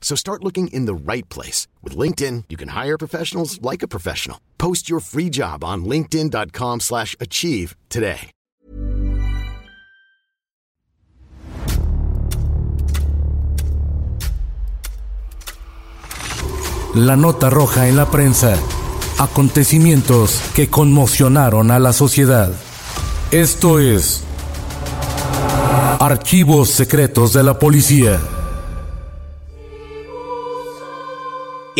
So start looking in the right place. With LinkedIn, you can hire professionals like a professional. Post your free job on linkedin.com slash achieve today. La nota roja en la prensa. Acontecimientos que conmocionaron a la sociedad. Esto es Archivos Secretos de la Policía.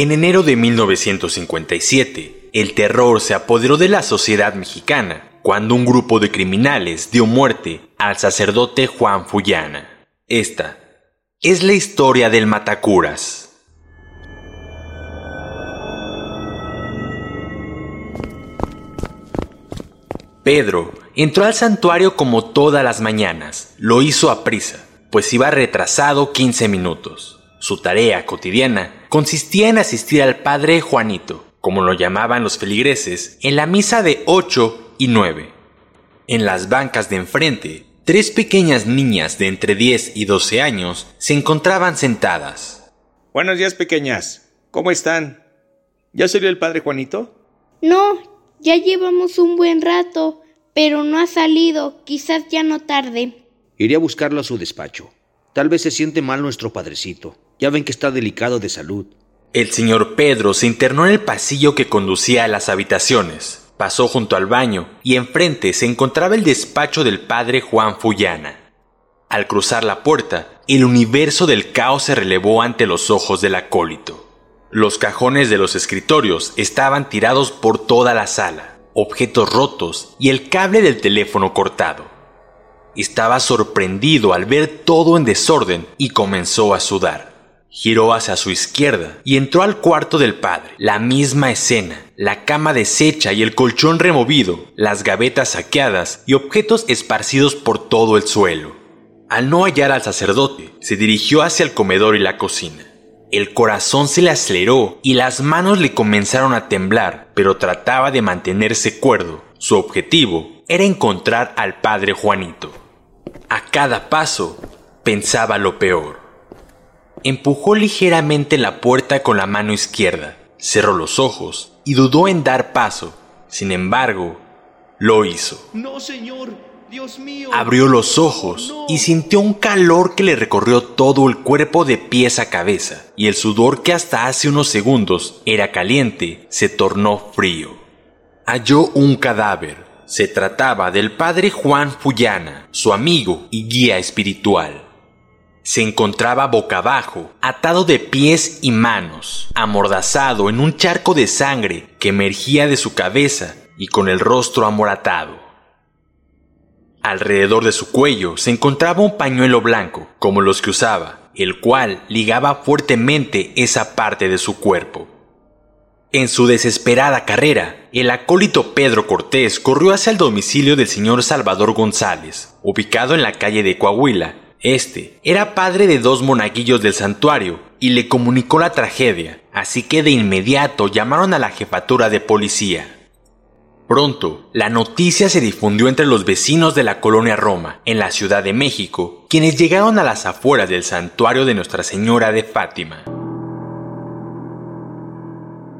En enero de 1957, el terror se apoderó de la sociedad mexicana cuando un grupo de criminales dio muerte al sacerdote Juan Fullana. Esta es la historia del Matacuras. Pedro entró al santuario como todas las mañanas. Lo hizo a prisa, pues iba retrasado 15 minutos. Su tarea cotidiana consistía en asistir al padre Juanito, como lo llamaban los feligreses, en la misa de 8 y 9. En las bancas de enfrente, tres pequeñas niñas de entre 10 y 12 años se encontraban sentadas. Buenos días, pequeñas. ¿Cómo están? ¿Ya salió el padre Juanito? No, ya llevamos un buen rato, pero no ha salido. Quizás ya no tarde. Iré a buscarlo a su despacho. Tal vez se siente mal nuestro padrecito. Ya ven que está delicado de salud. El señor Pedro se internó en el pasillo que conducía a las habitaciones. Pasó junto al baño y enfrente se encontraba el despacho del padre Juan Fullana. Al cruzar la puerta, el universo del caos se relevó ante los ojos del acólito. Los cajones de los escritorios estaban tirados por toda la sala, objetos rotos y el cable del teléfono cortado. Estaba sorprendido al ver todo en desorden y comenzó a sudar. Giró hacia su izquierda y entró al cuarto del padre. La misma escena, la cama deshecha y el colchón removido, las gavetas saqueadas y objetos esparcidos por todo el suelo. Al no hallar al sacerdote, se dirigió hacia el comedor y la cocina. El corazón se le aceleró y las manos le comenzaron a temblar, pero trataba de mantenerse cuerdo. Su objetivo era encontrar al padre Juanito. A cada paso pensaba lo peor. Empujó ligeramente la puerta con la mano izquierda, cerró los ojos y dudó en dar paso. Sin embargo, lo hizo. No, señor. Dios mío. Abrió los ojos y sintió un calor que le recorrió todo el cuerpo de pies a cabeza, y el sudor que hasta hace unos segundos era caliente se tornó frío. Halló un cadáver. Se trataba del padre Juan Fullana, su amigo y guía espiritual. Se encontraba boca abajo, atado de pies y manos, amordazado en un charco de sangre que emergía de su cabeza y con el rostro amoratado. Alrededor de su cuello se encontraba un pañuelo blanco, como los que usaba, el cual ligaba fuertemente esa parte de su cuerpo. En su desesperada carrera, el acólito Pedro Cortés corrió hacia el domicilio del señor Salvador González, ubicado en la calle de Coahuila. Este era padre de dos monaguillos del santuario y le comunicó la tragedia, así que de inmediato llamaron a la jefatura de policía. Pronto, la noticia se difundió entre los vecinos de la colonia Roma, en la Ciudad de México, quienes llegaron a las afueras del santuario de Nuestra Señora de Fátima.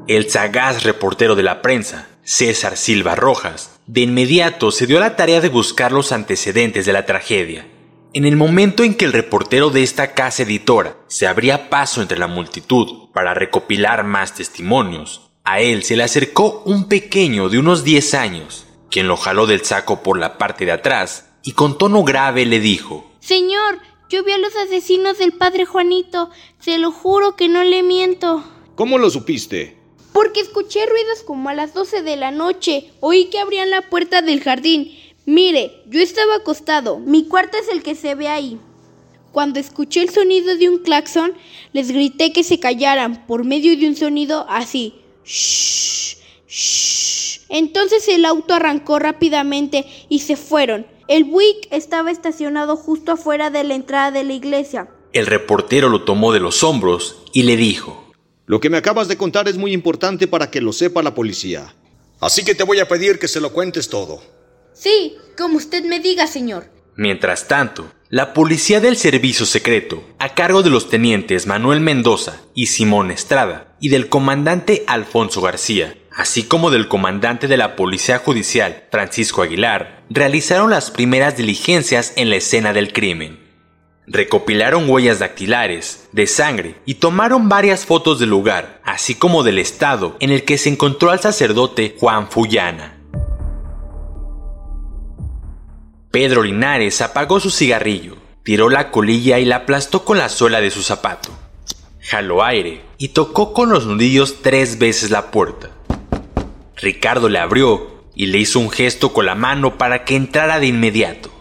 El sagaz reportero de la prensa, César Silva Rojas, de inmediato se dio a la tarea de buscar los antecedentes de la tragedia. En el momento en que el reportero de esta casa editora se abría paso entre la multitud para recopilar más testimonios, a él se le acercó un pequeño de unos 10 años, quien lo jaló del saco por la parte de atrás y con tono grave le dijo Señor, yo vi a los asesinos del padre Juanito. Se lo juro que no le miento. ¿Cómo lo supiste? Porque escuché ruidos como a las 12 de la noche. Oí que abrían la puerta del jardín. Mire, yo estaba acostado. Mi cuarto es el que se ve ahí. Cuando escuché el sonido de un claxon, les grité que se callaran por medio de un sonido así. Shh, shh. Entonces el auto arrancó rápidamente y se fueron. El Buick estaba estacionado justo afuera de la entrada de la iglesia. El reportero lo tomó de los hombros y le dijo, Lo que me acabas de contar es muy importante para que lo sepa la policía. Así que te voy a pedir que se lo cuentes todo. Sí, como usted me diga, señor. Mientras tanto, la policía del servicio secreto, a cargo de los tenientes Manuel Mendoza y Simón Estrada, y del comandante Alfonso García, así como del comandante de la Policía Judicial, Francisco Aguilar, realizaron las primeras diligencias en la escena del crimen. Recopilaron huellas dactilares, de sangre y tomaron varias fotos del lugar, así como del estado en el que se encontró al sacerdote Juan Fullana. Pedro Linares apagó su cigarrillo, tiró la colilla y la aplastó con la suela de su zapato. Jaló aire y tocó con los nudillos tres veces la puerta. Ricardo le abrió y le hizo un gesto con la mano para que entrara de inmediato.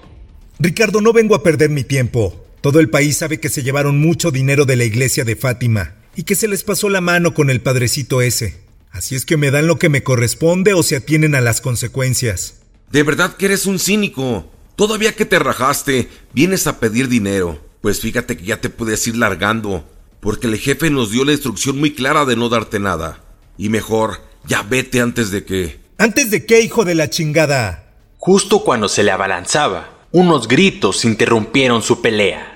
Ricardo, no vengo a perder mi tiempo. Todo el país sabe que se llevaron mucho dinero de la iglesia de Fátima y que se les pasó la mano con el padrecito ese. Así es que me dan lo que me corresponde o se atienen a las consecuencias. De verdad que eres un cínico. Todavía que te rajaste, vienes a pedir dinero. Pues fíjate que ya te puedes ir largando, porque el jefe nos dio la instrucción muy clara de no darte nada. Y mejor, ya vete antes de que... ¿Antes de qué, hijo de la chingada? Justo cuando se le abalanzaba, unos gritos interrumpieron su pelea.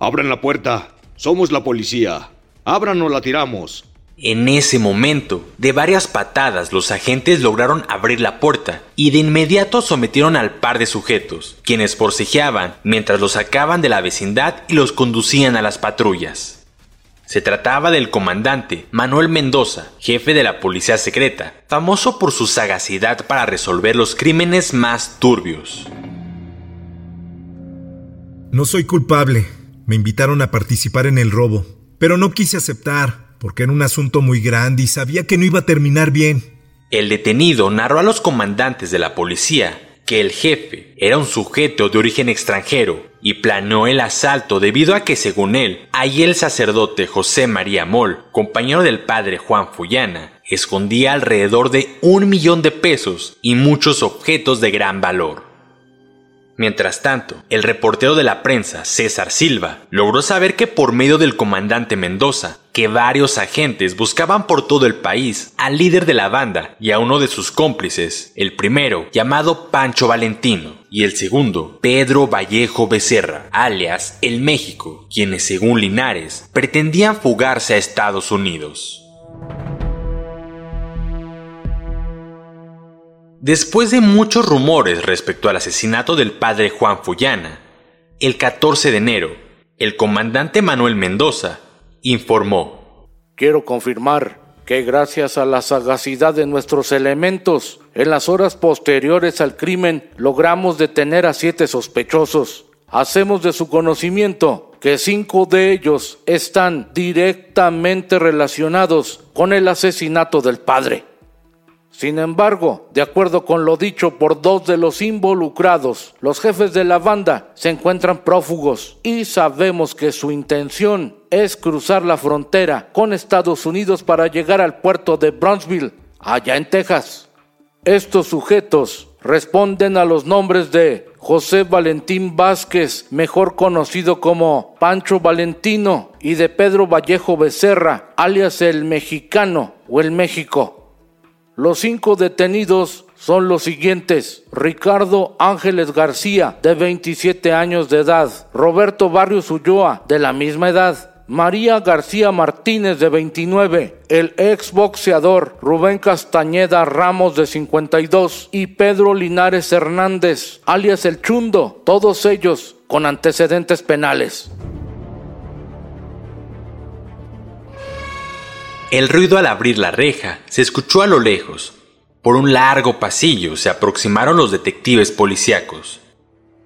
Abran la puerta. Somos la policía. Abran o la tiramos. En ese momento, de varias patadas, los agentes lograron abrir la puerta y de inmediato sometieron al par de sujetos, quienes forcejeaban mientras los sacaban de la vecindad y los conducían a las patrullas. Se trataba del comandante Manuel Mendoza, jefe de la policía secreta, famoso por su sagacidad para resolver los crímenes más turbios. No soy culpable. Me invitaron a participar en el robo, pero no quise aceptar, porque era un asunto muy grande y sabía que no iba a terminar bien. El detenido narró a los comandantes de la policía que el jefe era un sujeto de origen extranjero y planeó el asalto debido a que según él, ahí el sacerdote José María Moll, compañero del padre Juan Fullana, escondía alrededor de un millón de pesos y muchos objetos de gran valor. Mientras tanto, el reportero de la prensa, César Silva, logró saber que por medio del comandante Mendoza, que varios agentes buscaban por todo el país al líder de la banda y a uno de sus cómplices, el primero llamado Pancho Valentino y el segundo Pedro Vallejo Becerra, alias El México, quienes según Linares pretendían fugarse a Estados Unidos. Después de muchos rumores respecto al asesinato del padre Juan Fullana, el 14 de enero, el comandante Manuel Mendoza informó. Quiero confirmar que gracias a la sagacidad de nuestros elementos, en las horas posteriores al crimen logramos detener a siete sospechosos. Hacemos de su conocimiento que cinco de ellos están directamente relacionados con el asesinato del padre. Sin embargo, de acuerdo con lo dicho por dos de los involucrados, los jefes de la banda se encuentran prófugos y sabemos que su intención es cruzar la frontera con Estados Unidos para llegar al puerto de Brownsville, allá en Texas. Estos sujetos responden a los nombres de José Valentín Vázquez, mejor conocido como Pancho Valentino, y de Pedro Vallejo Becerra, alias el Mexicano o el México. Los cinco detenidos son los siguientes. Ricardo Ángeles García, de 27 años de edad. Roberto Barrios Ulloa, de la misma edad. María García Martínez, de 29. El ex boxeador Rubén Castañeda Ramos, de 52. Y Pedro Linares Hernández, alias El Chundo. Todos ellos con antecedentes penales. El ruido al abrir la reja se escuchó a lo lejos, Por un largo pasillo se aproximaron los detectives policíacos.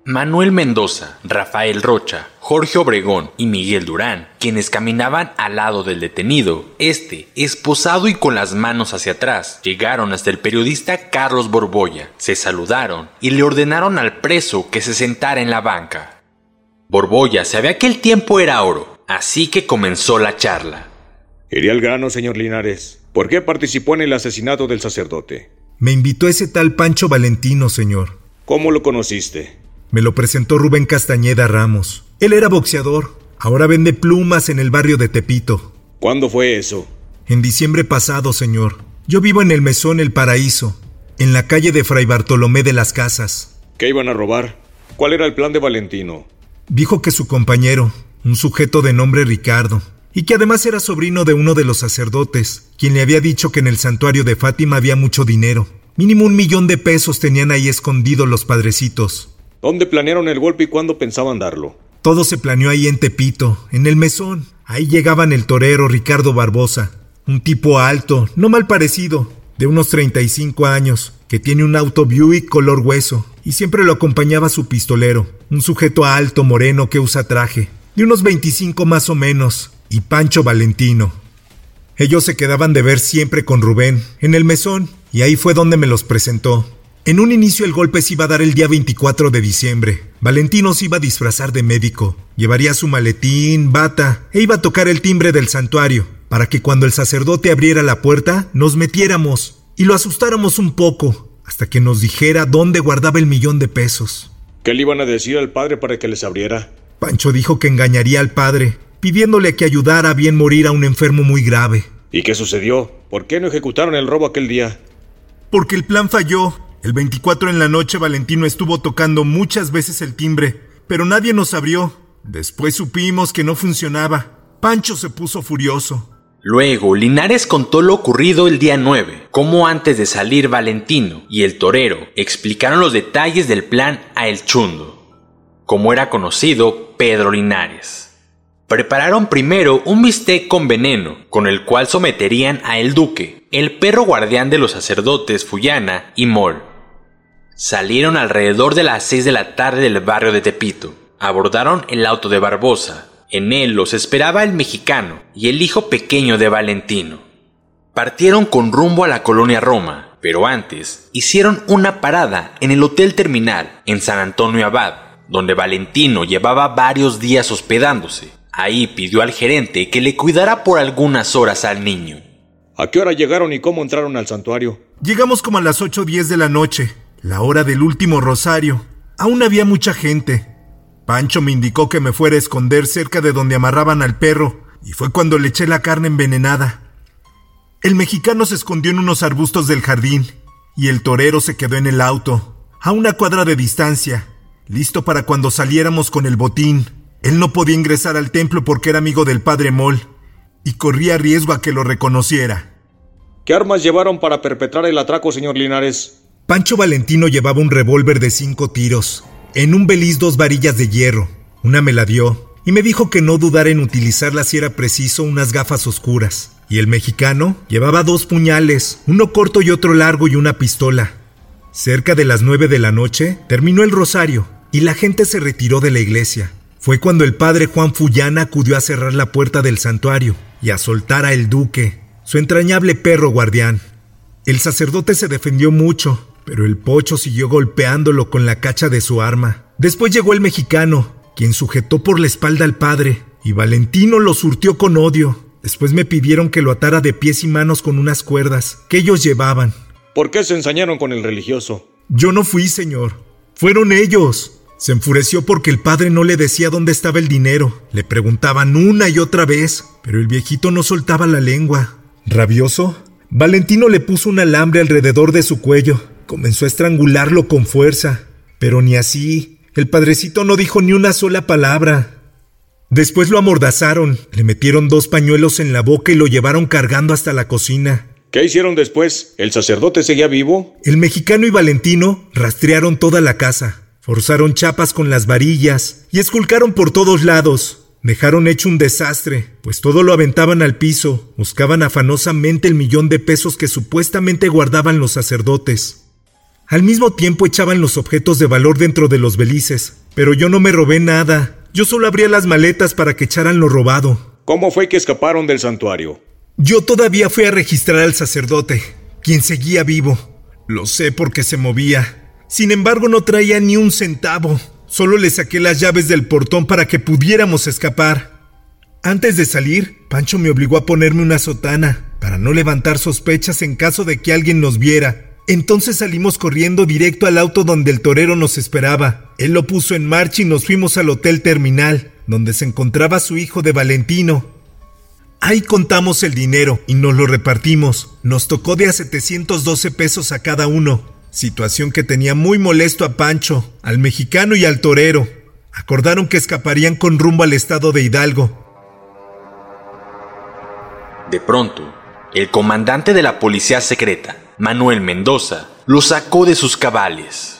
Manuel Mendoza, Rafael Rocha, Jorge Obregón y Miguel Durán, quienes caminaban al lado del detenido, este, esposado y con las manos hacia atrás, llegaron hasta el periodista Carlos Borbolla, se saludaron y le ordenaron al preso que se sentara en la banca. Borbolla sabía que el tiempo era oro, así que comenzó la charla. Iría al grano, señor Linares. ¿Por qué participó en el asesinato del sacerdote? Me invitó ese tal Pancho Valentino, señor. ¿Cómo lo conociste? Me lo presentó Rubén Castañeda Ramos. Él era boxeador. Ahora vende plumas en el barrio de Tepito. ¿Cuándo fue eso? En diciembre pasado, señor. Yo vivo en el Mesón El Paraíso, en la calle de Fray Bartolomé de las Casas. ¿Qué iban a robar? ¿Cuál era el plan de Valentino? Dijo que su compañero, un sujeto de nombre Ricardo, y que además era sobrino de uno de los sacerdotes, quien le había dicho que en el santuario de Fátima había mucho dinero. Mínimo un millón de pesos tenían ahí escondidos los padrecitos. ¿Dónde planearon el golpe y cuándo pensaban darlo? Todo se planeó ahí en Tepito, en el mesón. Ahí llegaban el torero Ricardo Barbosa, un tipo alto, no mal parecido, de unos 35 años, que tiene un auto Buick color hueso, y siempre lo acompañaba su pistolero, un sujeto alto, moreno, que usa traje, de unos 25 más o menos, y Pancho Valentino. Ellos se quedaban de ver siempre con Rubén, en el mesón, y ahí fue donde me los presentó. En un inicio el golpe se iba a dar el día 24 de diciembre. Valentino se iba a disfrazar de médico, llevaría su maletín, bata, e iba a tocar el timbre del santuario, para que cuando el sacerdote abriera la puerta nos metiéramos y lo asustáramos un poco, hasta que nos dijera dónde guardaba el millón de pesos. ¿Qué le iban a decir al padre para que les abriera? Pancho dijo que engañaría al padre, pidiéndole que ayudara a bien morir a un enfermo muy grave. ¿Y qué sucedió? ¿Por qué no ejecutaron el robo aquel día? Porque el plan falló. El 24 en la noche Valentino estuvo tocando muchas veces el timbre, pero nadie nos abrió. Después supimos que no funcionaba. Pancho se puso furioso. Luego, Linares contó lo ocurrido el día 9, cómo antes de salir Valentino y el torero explicaron los detalles del plan a El Chundo, como era conocido Pedro Linares. Prepararon primero un bistec con veneno, con el cual someterían a El Duque, el perro guardián de los sacerdotes Fuyana y Mol. Salieron alrededor de las 6 de la tarde del barrio de Tepito. Abordaron el auto de Barbosa. En él los esperaba el mexicano y el hijo pequeño de Valentino. Partieron con rumbo a la colonia Roma, pero antes hicieron una parada en el Hotel Terminal en San Antonio Abad, donde Valentino llevaba varios días hospedándose. Ahí pidió al gerente que le cuidara por algunas horas al niño. ¿A qué hora llegaron y cómo entraron al santuario? Llegamos como a las 8 o 10 de la noche la hora del último rosario. Aún había mucha gente. Pancho me indicó que me fuera a esconder cerca de donde amarraban al perro, y fue cuando le eché la carne envenenada. El mexicano se escondió en unos arbustos del jardín, y el torero se quedó en el auto, a una cuadra de distancia, listo para cuando saliéramos con el botín. Él no podía ingresar al templo porque era amigo del padre Moll, y corría riesgo a que lo reconociera. ¿Qué armas llevaron para perpetrar el atraco, señor Linares? Pancho Valentino llevaba un revólver de cinco tiros, en un beliz dos varillas de hierro. Una me la dio y me dijo que no dudara en utilizarla si era preciso unas gafas oscuras. Y el mexicano llevaba dos puñales, uno corto y otro largo y una pistola. Cerca de las nueve de la noche terminó el rosario y la gente se retiró de la iglesia. Fue cuando el padre Juan Fullana acudió a cerrar la puerta del santuario y a soltar a el duque, su entrañable perro guardián. El sacerdote se defendió mucho, pero el pocho siguió golpeándolo con la cacha de su arma. Después llegó el mexicano, quien sujetó por la espalda al padre, y Valentino lo surtió con odio. Después me pidieron que lo atara de pies y manos con unas cuerdas que ellos llevaban. ¿Por qué se ensañaron con el religioso? Yo no fui, señor. Fueron ellos. Se enfureció porque el padre no le decía dónde estaba el dinero. Le preguntaban una y otra vez, pero el viejito no soltaba la lengua. Rabioso, Valentino le puso un alambre alrededor de su cuello Comenzó a estrangularlo con fuerza, pero ni así. El padrecito no dijo ni una sola palabra. Después lo amordazaron, le metieron dos pañuelos en la boca y lo llevaron cargando hasta la cocina. ¿Qué hicieron después? ¿El sacerdote seguía vivo? El mexicano y Valentino rastrearon toda la casa, forzaron chapas con las varillas y esculcaron por todos lados. Dejaron hecho un desastre, pues todo lo aventaban al piso, buscaban afanosamente el millón de pesos que supuestamente guardaban los sacerdotes. Al mismo tiempo echaban los objetos de valor dentro de los belices, pero yo no me robé nada. Yo solo abría las maletas para que echaran lo robado. ¿Cómo fue que escaparon del santuario? Yo todavía fui a registrar al sacerdote, quien seguía vivo. Lo sé porque se movía. Sin embargo, no traía ni un centavo. Solo le saqué las llaves del portón para que pudiéramos escapar. Antes de salir, Pancho me obligó a ponerme una sotana, para no levantar sospechas en caso de que alguien nos viera. Entonces salimos corriendo directo al auto donde el torero nos esperaba. Él lo puso en marcha y nos fuimos al Hotel Terminal, donde se encontraba su hijo de Valentino. Ahí contamos el dinero y nos lo repartimos. Nos tocó de a 712 pesos a cada uno situación que tenía muy molesto a Pancho, al mexicano y al torero. Acordaron que escaparían con rumbo al estado de Hidalgo. De pronto, el comandante de la policía secreta, Manuel Mendoza, lo sacó de sus cabales.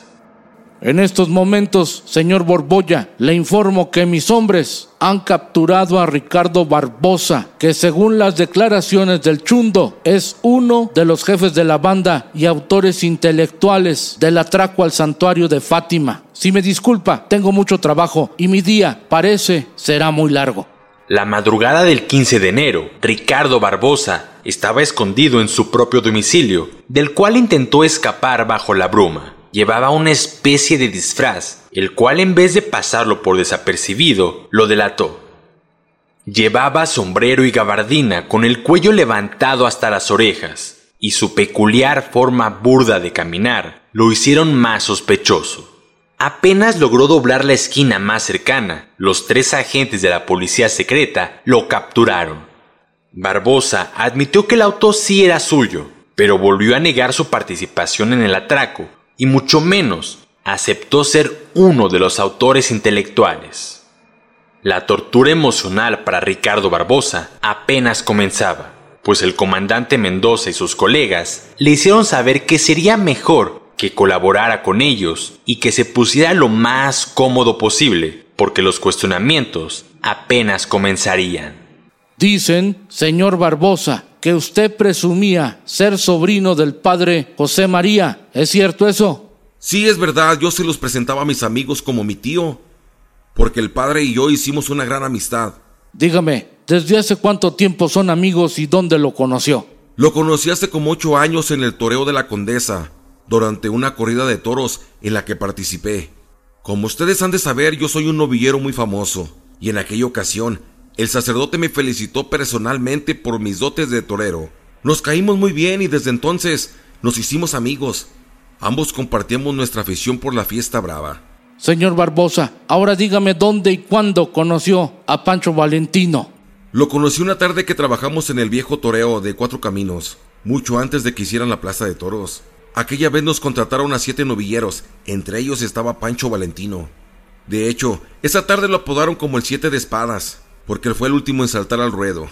En estos momentos, señor Borbolla, le informo que mis hombres han capturado a Ricardo Barbosa, que según las declaraciones del Chundo es uno de los jefes de la banda y autores intelectuales del atraco al santuario de Fátima. Si me disculpa, tengo mucho trabajo y mi día parece será muy largo. La madrugada del 15 de enero, Ricardo Barbosa estaba escondido en su propio domicilio, del cual intentó escapar bajo la bruma llevaba una especie de disfraz, el cual en vez de pasarlo por desapercibido, lo delató. Llevaba sombrero y gabardina con el cuello levantado hasta las orejas, y su peculiar forma burda de caminar lo hicieron más sospechoso. Apenas logró doblar la esquina más cercana, los tres agentes de la policía secreta lo capturaron. Barbosa admitió que el auto sí era suyo, pero volvió a negar su participación en el atraco y mucho menos aceptó ser uno de los autores intelectuales. La tortura emocional para Ricardo Barbosa apenas comenzaba, pues el comandante Mendoza y sus colegas le hicieron saber que sería mejor que colaborara con ellos y que se pusiera lo más cómodo posible, porque los cuestionamientos apenas comenzarían. Dicen, señor Barbosa, que usted presumía ser sobrino del padre José María. ¿Es cierto eso? Sí, es verdad, yo se los presentaba a mis amigos como mi tío, porque el padre y yo hicimos una gran amistad. Dígame, ¿desde hace cuánto tiempo son amigos y dónde lo conoció? Lo conocí hace como ocho años en el toreo de la Condesa, durante una corrida de toros en la que participé. Como ustedes han de saber, yo soy un novillero muy famoso, y en aquella ocasión el sacerdote me felicitó personalmente por mis dotes de torero. Nos caímos muy bien y desde entonces nos hicimos amigos. Ambos compartíamos nuestra afición por la fiesta brava. Señor Barbosa, ahora dígame dónde y cuándo conoció a Pancho Valentino. Lo conocí una tarde que trabajamos en el viejo toreo de Cuatro Caminos, mucho antes de que hicieran la plaza de toros. Aquella vez nos contrataron a siete novilleros, entre ellos estaba Pancho Valentino. De hecho, esa tarde lo apodaron como el Siete de Espadas porque fue el último en saltar al ruedo,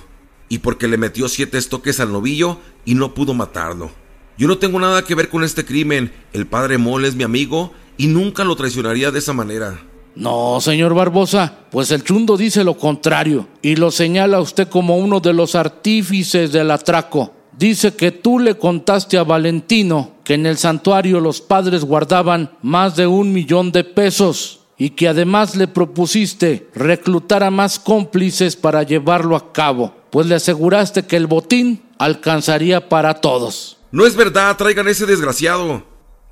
y porque le metió siete estoques al novillo y no pudo matarlo. Yo no tengo nada que ver con este crimen, el padre Mole es mi amigo y nunca lo traicionaría de esa manera. No, señor Barbosa, pues el chundo dice lo contrario y lo señala usted como uno de los artífices del atraco. Dice que tú le contaste a Valentino que en el santuario los padres guardaban más de un millón de pesos y que además le propusiste reclutar a más cómplices para llevarlo a cabo, pues le aseguraste que el botín alcanzaría para todos. No es verdad, traigan ese desgraciado.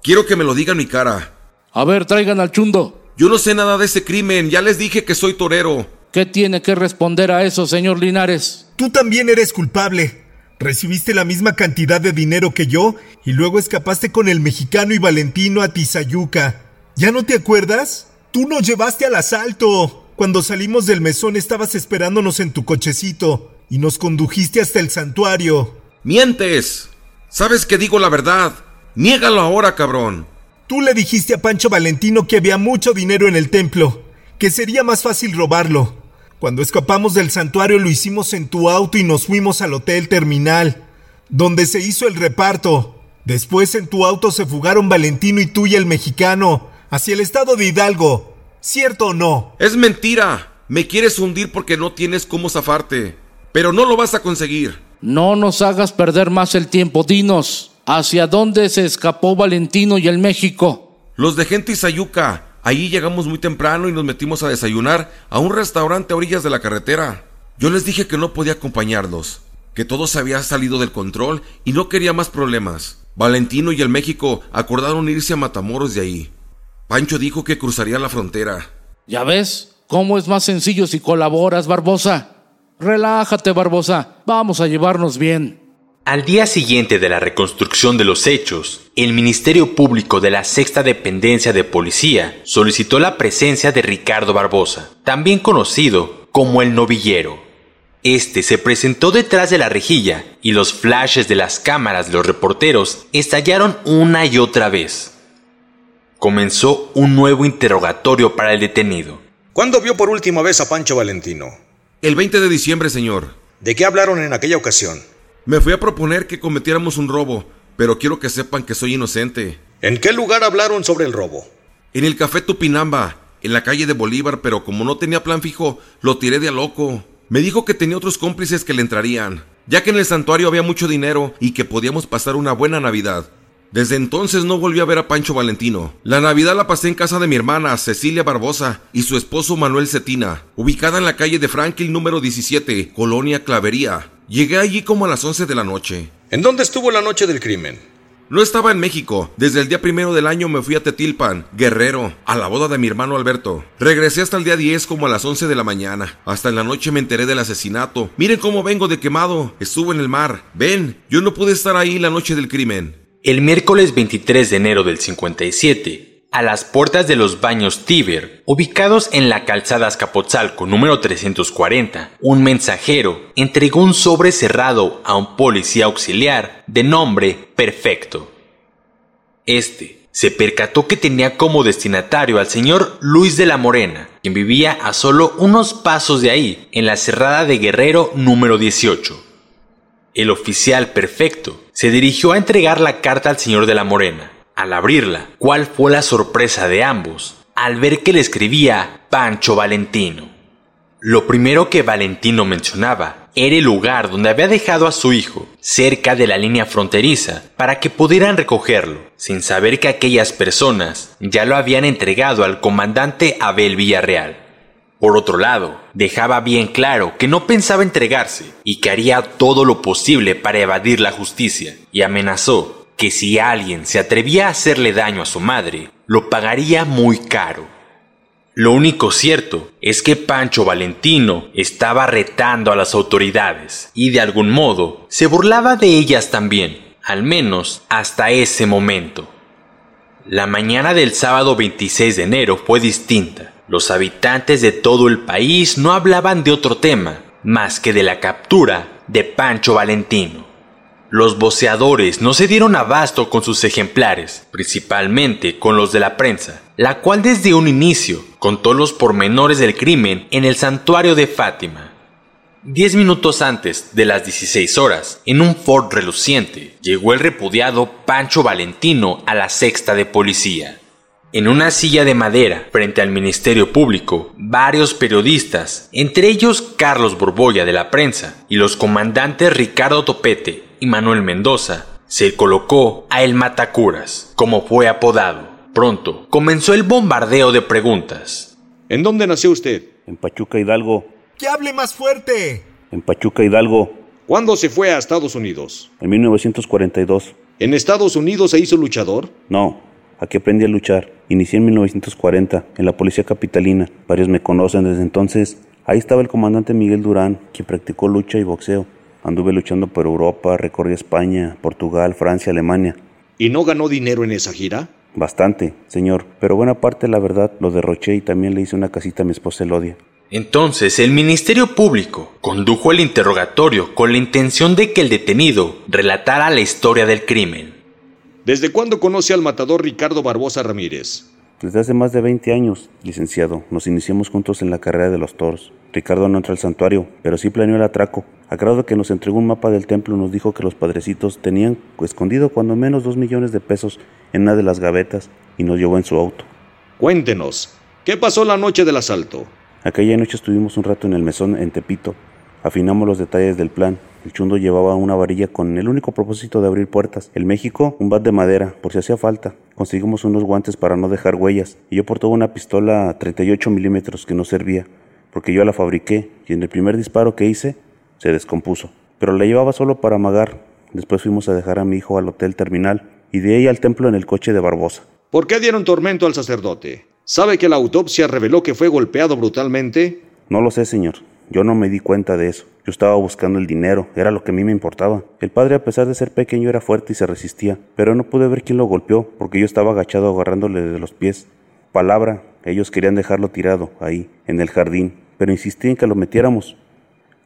Quiero que me lo digan mi cara. A ver, traigan al chundo. Yo no sé nada de ese crimen, ya les dije que soy torero. ¿Qué tiene que responder a eso, señor Linares? Tú también eres culpable. Recibiste la misma cantidad de dinero que yo y luego escapaste con el mexicano y Valentino a Tizayuca. ¿Ya no te acuerdas? Tú nos llevaste al asalto. Cuando salimos del mesón estabas esperándonos en tu cochecito y nos condujiste hasta el santuario. ¡Mientes! Sabes que digo la verdad. Niégalo ahora, cabrón. Tú le dijiste a Pancho Valentino que había mucho dinero en el templo, que sería más fácil robarlo. Cuando escapamos del santuario lo hicimos en tu auto y nos fuimos al hotel terminal, donde se hizo el reparto. Después en tu auto se fugaron Valentino y tú y el mexicano hacia el estado de Hidalgo. ¿Cierto o no? Es mentira. Me quieres hundir porque no tienes cómo zafarte. Pero no lo vas a conseguir. No nos hagas perder más el tiempo. Dinos, ¿hacia dónde se escapó Valentino y el México? Los de gente Sayuca. Ahí llegamos muy temprano y nos metimos a desayunar a un restaurante a orillas de la carretera. Yo les dije que no podía acompañarlos, que todo se había salido del control y no quería más problemas. Valentino y el México acordaron irse a Matamoros de ahí. Pancho dijo que cruzaría la frontera. ¿Ya ves? ¿Cómo es más sencillo si colaboras, Barbosa? Relájate, Barbosa. Vamos a llevarnos bien. Al día siguiente de la reconstrucción de los hechos, el Ministerio Público de la Sexta Dependencia de Policía solicitó la presencia de Ricardo Barbosa, también conocido como el novillero. Este se presentó detrás de la rejilla y los flashes de las cámaras de los reporteros estallaron una y otra vez. Comenzó un nuevo interrogatorio para el detenido. ¿Cuándo vio por última vez a Pancho Valentino? El 20 de diciembre, señor. ¿De qué hablaron en aquella ocasión? Me fui a proponer que cometiéramos un robo, pero quiero que sepan que soy inocente. ¿En qué lugar hablaron sobre el robo? En el café Tupinamba, en la calle de Bolívar, pero como no tenía plan fijo, lo tiré de a loco. Me dijo que tenía otros cómplices que le entrarían, ya que en el santuario había mucho dinero y que podíamos pasar una buena Navidad. Desde entonces no volví a ver a Pancho Valentino. La Navidad la pasé en casa de mi hermana, Cecilia Barbosa, y su esposo Manuel Cetina, ubicada en la calle de Franklin número 17, Colonia Clavería. Llegué allí como a las 11 de la noche. ¿En dónde estuvo la noche del crimen? No estaba en México. Desde el día primero del año me fui a Tetilpan, Guerrero, a la boda de mi hermano Alberto. Regresé hasta el día 10 como a las 11 de la mañana. Hasta en la noche me enteré del asesinato. Miren cómo vengo de quemado. Estuve en el mar. Ven, yo no pude estar ahí la noche del crimen. El miércoles 23 de enero del 57, a las puertas de los baños Tíber, ubicados en la calzada Azcapotzalco número 340, un mensajero entregó un sobre cerrado a un policía auxiliar de nombre Perfecto. Este se percató que tenía como destinatario al señor Luis de la Morena, quien vivía a solo unos pasos de ahí, en la cerrada de Guerrero número 18. El oficial perfecto se dirigió a entregar la carta al señor de la Morena, al abrirla, ¿cuál fue la sorpresa de ambos al ver que le escribía Pancho Valentino? Lo primero que Valentino mencionaba era el lugar donde había dejado a su hijo, cerca de la línea fronteriza, para que pudieran recogerlo, sin saber que aquellas personas ya lo habían entregado al comandante Abel Villarreal. Por otro lado, dejaba bien claro que no pensaba entregarse y que haría todo lo posible para evadir la justicia, y amenazó que si alguien se atrevía a hacerle daño a su madre, lo pagaría muy caro. Lo único cierto es que Pancho Valentino estaba retando a las autoridades y de algún modo se burlaba de ellas también, al menos hasta ese momento. La mañana del sábado 26 de enero fue distinta. Los habitantes de todo el país no hablaban de otro tema más que de la captura de Pancho Valentino. Los voceadores no se dieron abasto con sus ejemplares, principalmente con los de la prensa, la cual desde un inicio contó los pormenores del crimen en el santuario de Fátima. Diez minutos antes de las 16 horas, en un Ford reluciente, llegó el repudiado Pancho Valentino a la sexta de policía. En una silla de madera, frente al Ministerio Público, varios periodistas, entre ellos Carlos Borbolla de la prensa y los comandantes Ricardo Topete y Manuel Mendoza, se colocó a El Matacuras, como fue apodado. Pronto comenzó el bombardeo de preguntas. ¿En dónde nació usted? En Pachuca Hidalgo. ¡Que hable más fuerte! En Pachuca Hidalgo. ¿Cuándo se fue a Estados Unidos? En 1942. ¿En Estados Unidos se hizo luchador? No, aquí aprendí a luchar. Inicié en 1940 en la Policía Capitalina. Varios me conocen desde entonces. Ahí estaba el comandante Miguel Durán, quien practicó lucha y boxeo. Anduve luchando por Europa, recorrí España, Portugal, Francia, Alemania. ¿Y no ganó dinero en esa gira? Bastante, señor, pero buena parte, la verdad, lo derroché y también le hice una casita a mi esposa Elodia. Entonces, el Ministerio Público condujo el interrogatorio con la intención de que el detenido relatara la historia del crimen. ¿Desde cuándo conoce al matador Ricardo Barbosa Ramírez? Desde hace más de 20 años, licenciado. Nos iniciamos juntos en la carrera de los toros. Ricardo no entró al santuario, pero sí planeó el atraco. A grado que nos entregó un mapa del templo, nos dijo que los padrecitos tenían escondido cuando menos dos millones de pesos en una de las gavetas y nos llevó en su auto. Cuéntenos, ¿qué pasó la noche del asalto? Aquella noche estuvimos un rato en el mesón en Tepito. Afinamos los detalles del plan. El chundo llevaba una varilla con el único propósito de abrir puertas. El México, un bat de madera, por si hacía falta. Conseguimos unos guantes para no dejar huellas. Y yo portaba una pistola 38 milímetros que no servía, porque yo la fabriqué y en el primer disparo que hice se descompuso. Pero la llevaba solo para amagar. Después fuimos a dejar a mi hijo al hotel terminal y de ahí al templo en el coche de Barbosa. ¿Por qué dieron tormento al sacerdote? ¿Sabe que la autopsia reveló que fue golpeado brutalmente? No lo sé, señor. Yo no me di cuenta de eso. Yo estaba buscando el dinero, era lo que a mí me importaba. El padre, a pesar de ser pequeño, era fuerte y se resistía, pero no pude ver quién lo golpeó, porque yo estaba agachado agarrándole de los pies. Palabra, ellos querían dejarlo tirado, ahí, en el jardín, pero insistí en que lo metiéramos.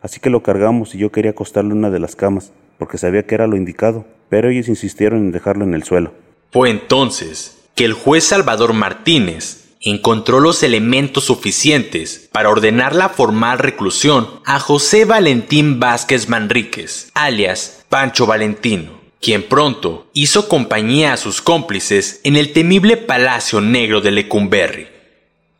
Así que lo cargamos y yo quería acostarlo en una de las camas, porque sabía que era lo indicado, pero ellos insistieron en dejarlo en el suelo. Fue entonces que el juez Salvador Martínez encontró los elementos suficientes para ordenar la formal reclusión a José Valentín Vázquez Manríquez, alias Pancho Valentino, quien pronto hizo compañía a sus cómplices en el temible Palacio Negro de Lecumberri.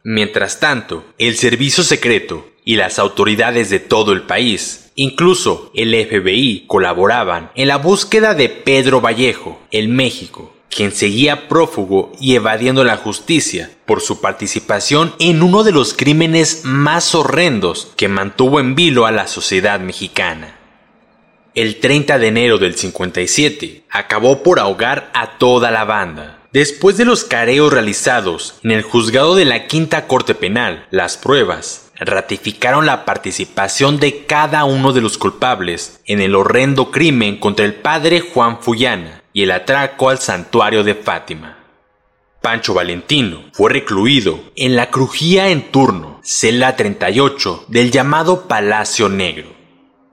Mientras tanto, el servicio secreto y las autoridades de todo el país, incluso el FBI, colaboraban en la búsqueda de Pedro Vallejo, el México, quien seguía prófugo y evadiendo la justicia por su participación en uno de los crímenes más horrendos que mantuvo en vilo a la sociedad mexicana. El 30 de enero del 57 acabó por ahogar a toda la banda. Después de los careos realizados en el juzgado de la Quinta Corte Penal, las pruebas ratificaron la participación de cada uno de los culpables en el horrendo crimen contra el padre Juan Fullana y el atraco al santuario de Fátima. Pancho Valentino fue recluido en la crujía en turno, celda 38 del llamado Palacio Negro.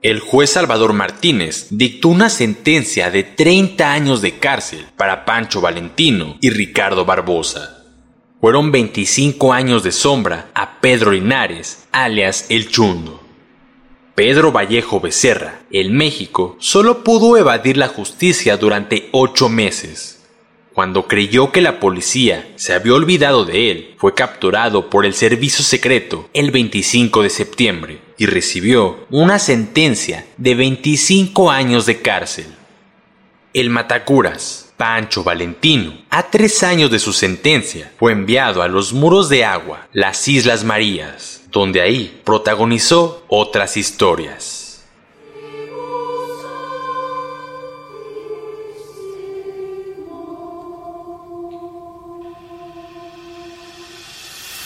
El juez Salvador Martínez dictó una sentencia de 30 años de cárcel para Pancho Valentino y Ricardo Barbosa. Fueron 25 años de sombra a Pedro Linares, alias El Chundo. Pedro Vallejo Becerra, el México, solo pudo evadir la justicia durante ocho meses. Cuando creyó que la policía se había olvidado de él, fue capturado por el servicio secreto el 25 de septiembre y recibió una sentencia de 25 años de cárcel. El Matacuras, Pancho Valentino, a tres años de su sentencia, fue enviado a los muros de agua, las Islas Marías, donde ahí protagonizó otras historias.